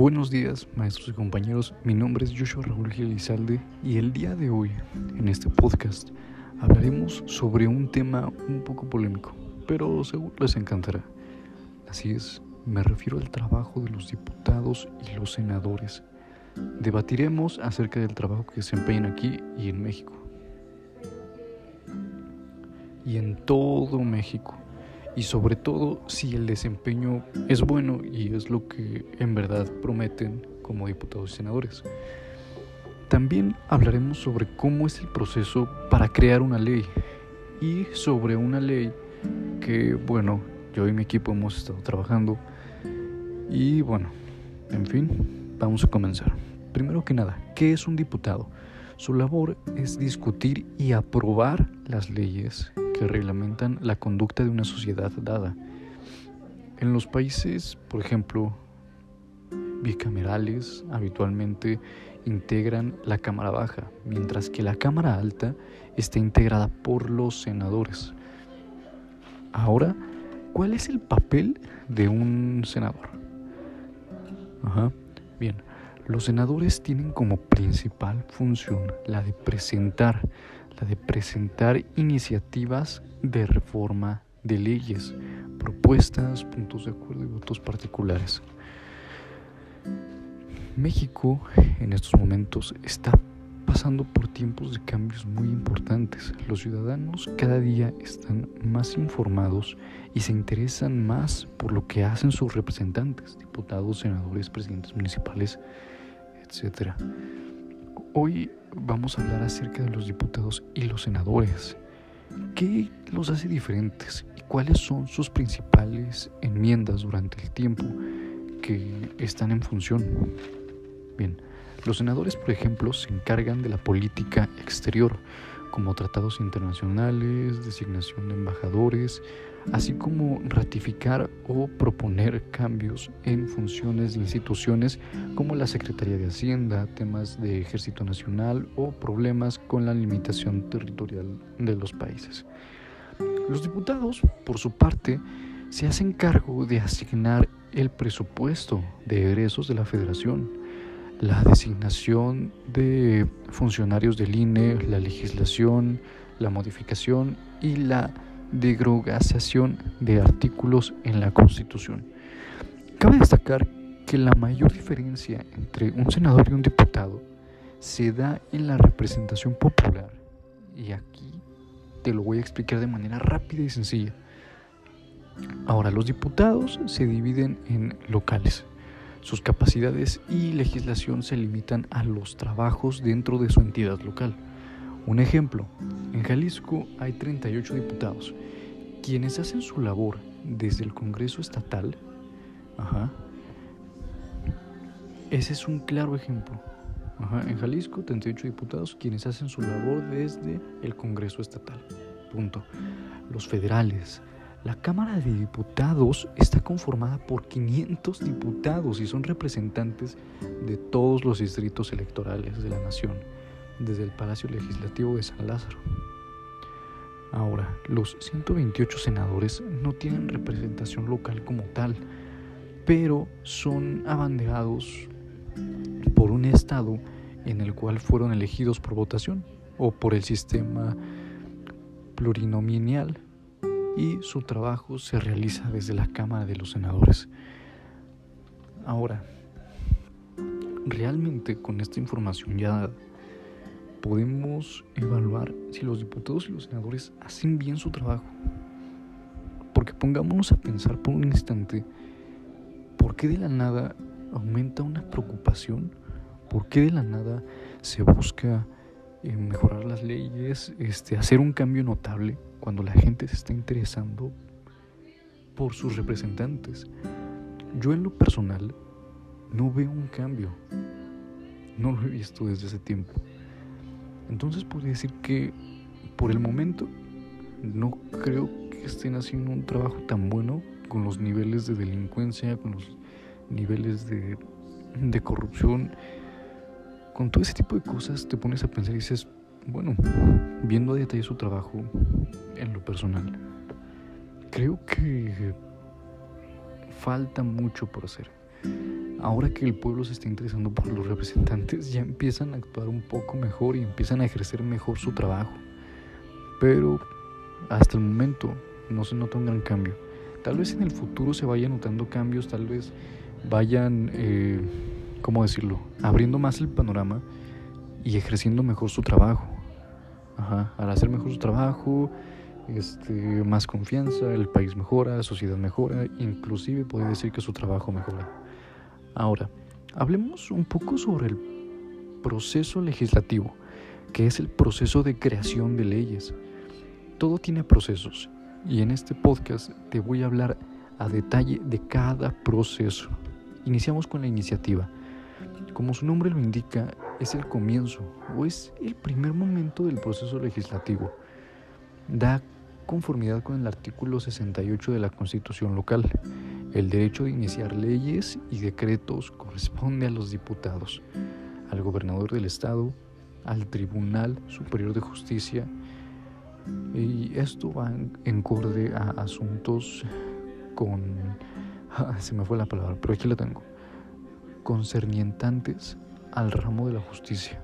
Buenos días, maestros y compañeros. Mi nombre es Joshua Raúl Gilizalde y el día de hoy, en este podcast, hablaremos sobre un tema un poco polémico, pero seguro les encantará. Así es, me refiero al trabajo de los diputados y los senadores. Debatiremos acerca del trabajo que se desempeñan aquí y en México. Y en todo México y sobre todo si el desempeño es bueno y es lo que en verdad prometen como diputados y senadores. También hablaremos sobre cómo es el proceso para crear una ley y sobre una ley que, bueno, yo y mi equipo hemos estado trabajando y bueno, en fin, vamos a comenzar. Primero que nada, ¿qué es un diputado? Su labor es discutir y aprobar las leyes que reglamentan la conducta de una sociedad dada. En los países, por ejemplo, bicamerales, habitualmente integran la Cámara Baja, mientras que la Cámara Alta está integrada por los senadores. Ahora, ¿cuál es el papel de un senador? Ajá. Bien, los senadores tienen como principal función la de presentar de presentar iniciativas de reforma de leyes, propuestas, puntos de acuerdo y votos particulares. México en estos momentos está pasando por tiempos de cambios muy importantes. Los ciudadanos cada día están más informados y se interesan más por lo que hacen sus representantes, diputados, senadores, presidentes municipales, etc. Hoy vamos a hablar acerca de los diputados y los senadores. ¿Qué los hace diferentes y cuáles son sus principales enmiendas durante el tiempo que están en función? Bien, los senadores, por ejemplo, se encargan de la política exterior, como tratados internacionales, designación de embajadores, así como ratificar o proponer cambios en funciones de instituciones como la Secretaría de Hacienda, temas de Ejército Nacional o problemas con la limitación territorial de los países. Los diputados, por su parte, se hacen cargo de asignar el presupuesto de egresos de la Federación, la designación de funcionarios del INE, la legislación, la modificación y la derogación de artículos en la Constitución. Cabe destacar que la mayor diferencia entre un senador y un diputado se da en la representación popular. Y aquí te lo voy a explicar de manera rápida y sencilla. Ahora, los diputados se dividen en locales. Sus capacidades y legislación se limitan a los trabajos dentro de su entidad local. Un ejemplo, en Jalisco hay 38 diputados, quienes hacen su labor desde el Congreso Estatal. Ajá, ese es un claro ejemplo. Ajá, en Jalisco, 38 diputados quienes hacen su labor desde el Congreso Estatal. Punto. Los federales. La Cámara de Diputados está conformada por 500 diputados y son representantes de todos los distritos electorales de la nación desde el Palacio Legislativo de San Lázaro. Ahora, los 128 senadores no tienen representación local como tal, pero son abanderados por un estado en el cual fueron elegidos por votación o por el sistema plurinominal y su trabajo se realiza desde la Cámara de los Senadores. Ahora, realmente con esta información ya podemos evaluar si los diputados y los senadores hacen bien su trabajo. Porque pongámonos a pensar por un instante, ¿por qué de la nada aumenta una preocupación? ¿Por qué de la nada se busca mejorar las leyes, este, hacer un cambio notable cuando la gente se está interesando por sus representantes? Yo en lo personal no veo un cambio. No lo he visto desde ese tiempo. Entonces podría decir que por el momento no creo que estén haciendo un trabajo tan bueno con los niveles de delincuencia, con los niveles de, de corrupción, con todo ese tipo de cosas te pones a pensar y dices, bueno, viendo a detalle su trabajo en lo personal, creo que falta mucho por hacer. ahora que el pueblo se está interesando por los representantes, ya empiezan a actuar un poco mejor y empiezan a ejercer mejor su trabajo. Pero hasta el momento no se nota un gran cambio. Tal vez en el futuro se vayan notando cambios, tal vez vayan, eh, ¿cómo decirlo?, abriendo más el panorama y ejerciendo mejor su trabajo. Ajá, al hacer mejor su trabajo, este, más confianza, el país mejora, la sociedad mejora, inclusive puede decir que su trabajo mejora. Ahora, hablemos un poco sobre el proceso legislativo, que es el proceso de creación de leyes. Todo tiene procesos y en este podcast te voy a hablar a detalle de cada proceso. Iniciamos con la iniciativa. Como su nombre lo indica, es el comienzo o es el primer momento del proceso legislativo. Da conformidad con el artículo 68 de la Constitución local. El derecho de iniciar leyes y decretos corresponde a los diputados, al gobernador del estado, al Tribunal Superior de Justicia y esto va en corde a asuntos con... se me fue la palabra, pero aquí la tengo. Concernientantes al ramo de la justicia.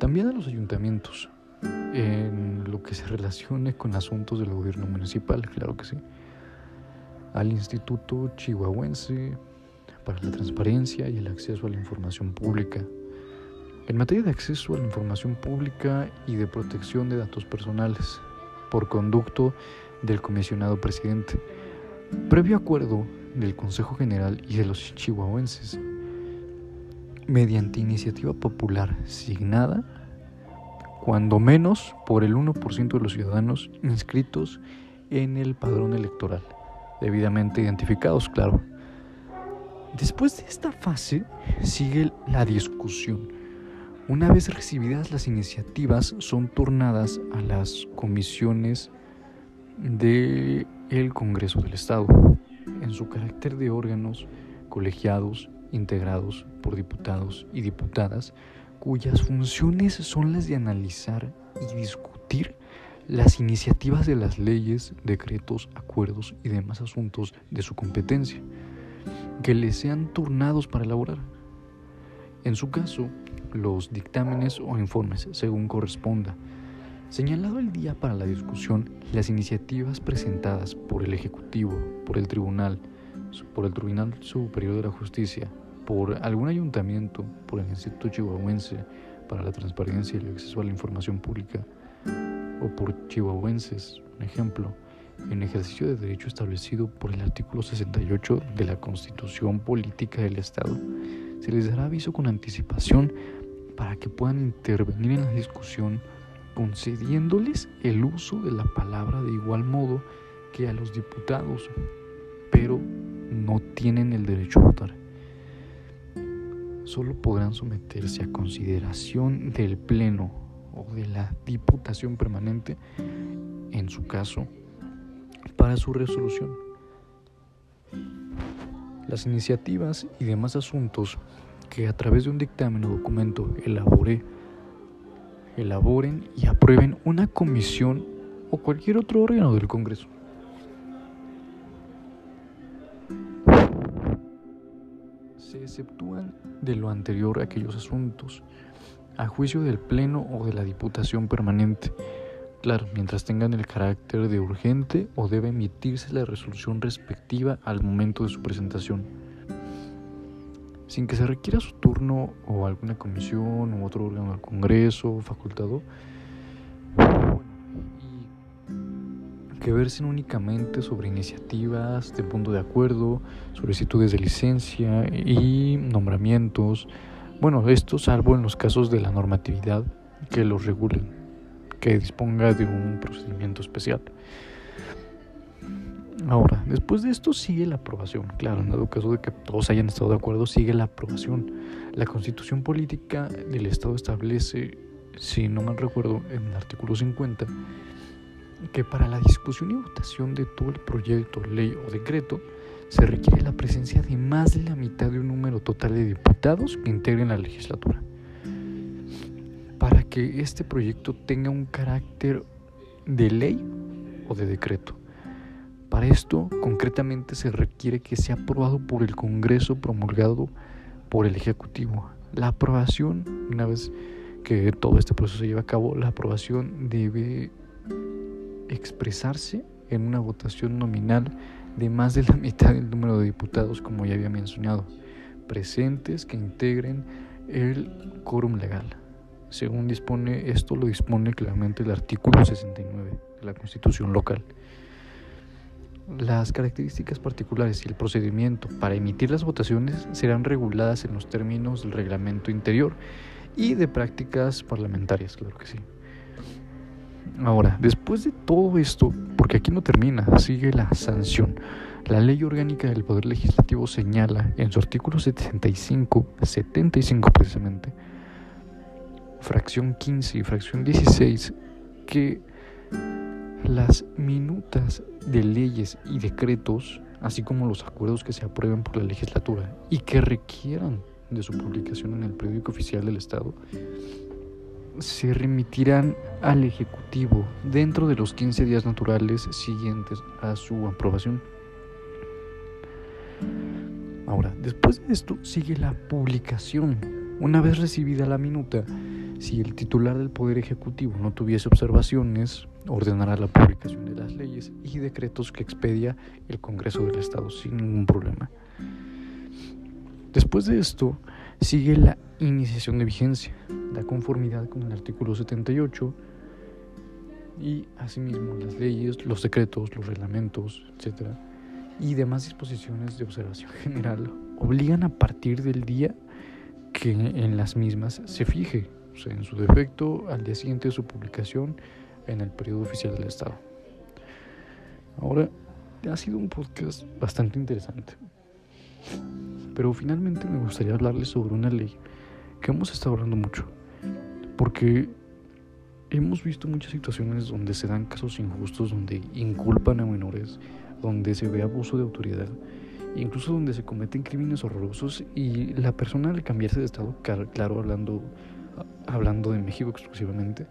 También a los ayuntamientos, en lo que se relacione con asuntos del gobierno municipal, claro que sí. Al Instituto Chihuahuense para la Transparencia y el Acceso a la Información Pública. En materia de acceso a la información pública y de protección de datos personales, por conducto del comisionado presidente, previo acuerdo del Consejo General y de los chihuahuenses, mediante iniciativa popular signada cuando menos por el 1% de los ciudadanos inscritos en el padrón electoral, debidamente identificados, claro. Después de esta fase sigue la discusión. Una vez recibidas las iniciativas son turnadas a las comisiones del el Congreso del Estado, en su carácter de órganos colegiados integrados por diputados y diputadas cuyas funciones son las de analizar y discutir las iniciativas de las leyes, decretos, acuerdos y demás asuntos de su competencia, que les sean turnados para elaborar. En su caso, los dictámenes o informes, según corresponda. Señalado el día para la discusión, las iniciativas presentadas por el Ejecutivo, por el Tribunal, por el Tribunal Superior de la Justicia, por algún ayuntamiento, por el Instituto Chihuahuense para la Transparencia y el Acceso a la Información Pública, o por chihuahuenses, un ejemplo, en ejercicio de derecho establecido por el artículo 68 de la Constitución Política del Estado, se les dará aviso con anticipación para que puedan intervenir en la discusión concediéndoles el uso de la palabra de igual modo que a los diputados, pero no tienen el derecho a votar solo podrán someterse a consideración del Pleno o de la Diputación Permanente, en su caso, para su resolución. Las iniciativas y demás asuntos que a través de un dictamen o documento elabore, elaboren y aprueben una comisión o cualquier otro órgano del Congreso. Se exceptúan de lo anterior aquellos asuntos, a juicio del Pleno o de la Diputación Permanente. Claro, mientras tengan el carácter de urgente o debe emitirse la resolución respectiva al momento de su presentación. Sin que se requiera su turno o alguna comisión u otro órgano del Congreso facultado, que versen únicamente sobre iniciativas de punto de acuerdo, solicitudes de licencia y nombramientos. Bueno, esto salvo en los casos de la normatividad que los regulen, que disponga de un procedimiento especial. Ahora, después de esto sigue la aprobación. Claro, en dado caso de que todos hayan estado de acuerdo, sigue la aprobación. La constitución política del Estado establece, si no mal recuerdo, en el artículo 50, que para la discusión y votación de todo el proyecto, ley o decreto se requiere la presencia de más de la mitad de un número total de diputados que integren la legislatura. Para que este proyecto tenga un carácter de ley o de decreto. Para esto, concretamente, se requiere que sea aprobado por el Congreso, promulgado por el Ejecutivo. La aprobación, una vez que todo este proceso se lleva a cabo, la aprobación debe expresarse en una votación nominal de más de la mitad del número de diputados, como ya había mencionado, presentes que integren el quórum legal. Según dispone, esto lo dispone claramente el artículo 69 de la Constitución local. Las características particulares y el procedimiento para emitir las votaciones serán reguladas en los términos del reglamento interior y de prácticas parlamentarias, claro que sí. Ahora, después de todo esto, porque aquí no termina, sigue la sanción. La ley orgánica del Poder Legislativo señala en su artículo 75, 75 precisamente, fracción 15 y fracción 16, que las minutas de leyes y decretos, así como los acuerdos que se aprueben por la legislatura y que requieran de su publicación en el periódico oficial del Estado, se remitirán al Ejecutivo dentro de los 15 días naturales siguientes a su aprobación. Ahora, después de esto sigue la publicación. Una vez recibida la minuta, si el titular del Poder Ejecutivo no tuviese observaciones, ordenará la publicación de las leyes y decretos que expedia el Congreso del Estado sin ningún problema. Después de esto, sigue la iniciación de vigencia, da conformidad con el artículo 78 y asimismo las leyes, los decretos, los reglamentos, etc. y demás disposiciones de observación general obligan a partir del día que en las mismas se fije, o sea, en su defecto al día siguiente de su publicación en el periodo oficial del Estado. Ahora, ha sido un podcast bastante interesante. Pero finalmente me gustaría hablarles sobre una ley que hemos estado hablando mucho. Porque hemos visto muchas situaciones donde se dan casos injustos, donde inculpan a menores, donde se ve abuso de autoridad, incluso donde se cometen crímenes horrorosos y la persona al cambiarse de estado, claro, hablando, hablando de México exclusivamente,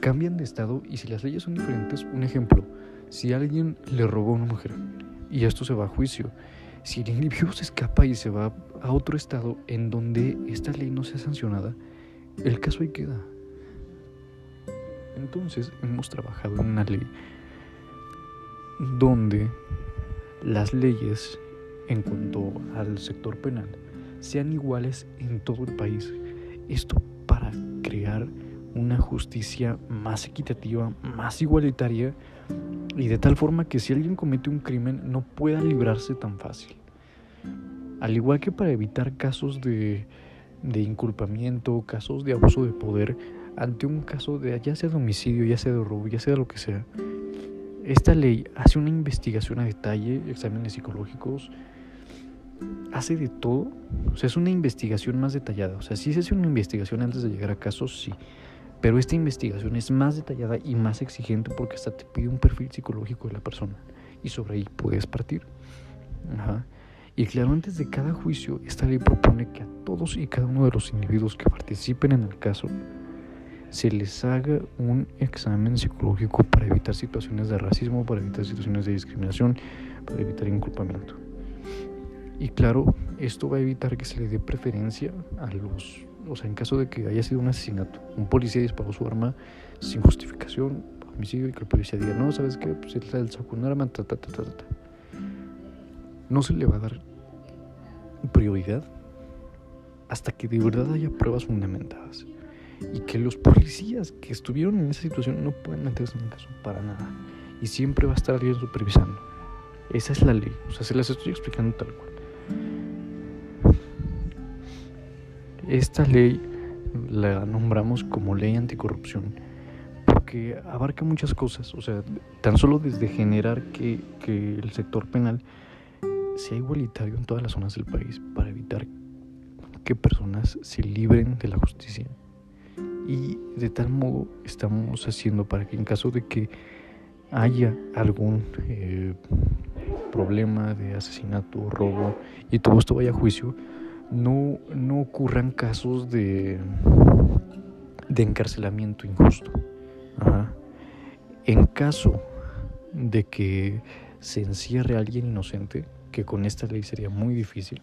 cambian de estado y si las leyes son diferentes, un ejemplo, si alguien le robó a una mujer y esto se va a juicio, si el individuo se escapa y se va a otro estado en donde esta ley no sea sancionada, el caso ahí queda. Entonces hemos trabajado en una ley donde las leyes en cuanto al sector penal sean iguales en todo el país. Esto para crear una justicia más equitativa, más igualitaria y de tal forma que si alguien comete un crimen no pueda librarse tan fácil. Al igual que para evitar casos de, de inculpamiento, casos de abuso de poder, ante un caso de ya sea de homicidio, ya sea de robo, ya sea de lo que sea, esta ley hace una investigación a detalle, exámenes psicológicos, hace de todo. O sea, es una investigación más detallada. O sea, sí se hace una investigación antes de llegar a casos, sí. Pero esta investigación es más detallada y más exigente porque hasta te pide un perfil psicológico de la persona. Y sobre ahí puedes partir. Y claro, antes de cada juicio, esta ley propone que a todos y cada uno de los individuos que participen en el caso se les haga un examen psicológico para evitar situaciones de racismo, para evitar situaciones de discriminación, para evitar inculpamiento. Y claro, esto va a evitar que se le dé preferencia a los o sea, en caso de que haya sido un asesinato, un policía disparó su arma sin justificación, homicidio, y que el policía diga, no, ¿sabes qué? Pues él sacó un arma, ta, ta, ta, ta, ta. No se le va a dar prioridad hasta que de verdad haya pruebas fundamentadas y que los policías que estuvieron en esa situación no puedan meterse en el caso para nada y siempre va a estar alguien supervisando. Esa es la ley, o sea, se las estoy explicando tal cual. Esta ley la nombramos como ley anticorrupción porque abarca muchas cosas, o sea, tan solo desde generar que, que el sector penal sea igualitario en todas las zonas del país para evitar que personas se libren de la justicia. Y de tal modo estamos haciendo para que en caso de que haya algún eh, problema de asesinato, robo y todo esto vaya a juicio, no, no ocurran casos de, de encarcelamiento injusto. En caso de que se encierre a alguien inocente, que con esta ley sería muy difícil.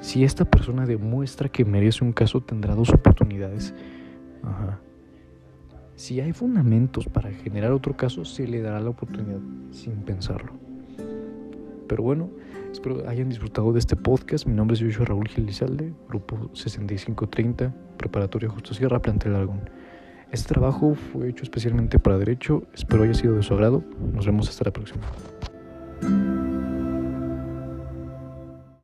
Si esta persona demuestra que merece un caso, tendrá dos oportunidades. Si hay fundamentos para generar otro caso, se le dará la oportunidad sin pensarlo. Pero bueno, espero hayan disfrutado de este podcast. Mi nombre es Joshua Raúl Gilizalde, grupo 6530, Preparatoria Justo Sierra, Plantel Algún. Este trabajo fue hecho especialmente para Derecho. Espero haya sido de su agrado. Nos vemos hasta la próxima.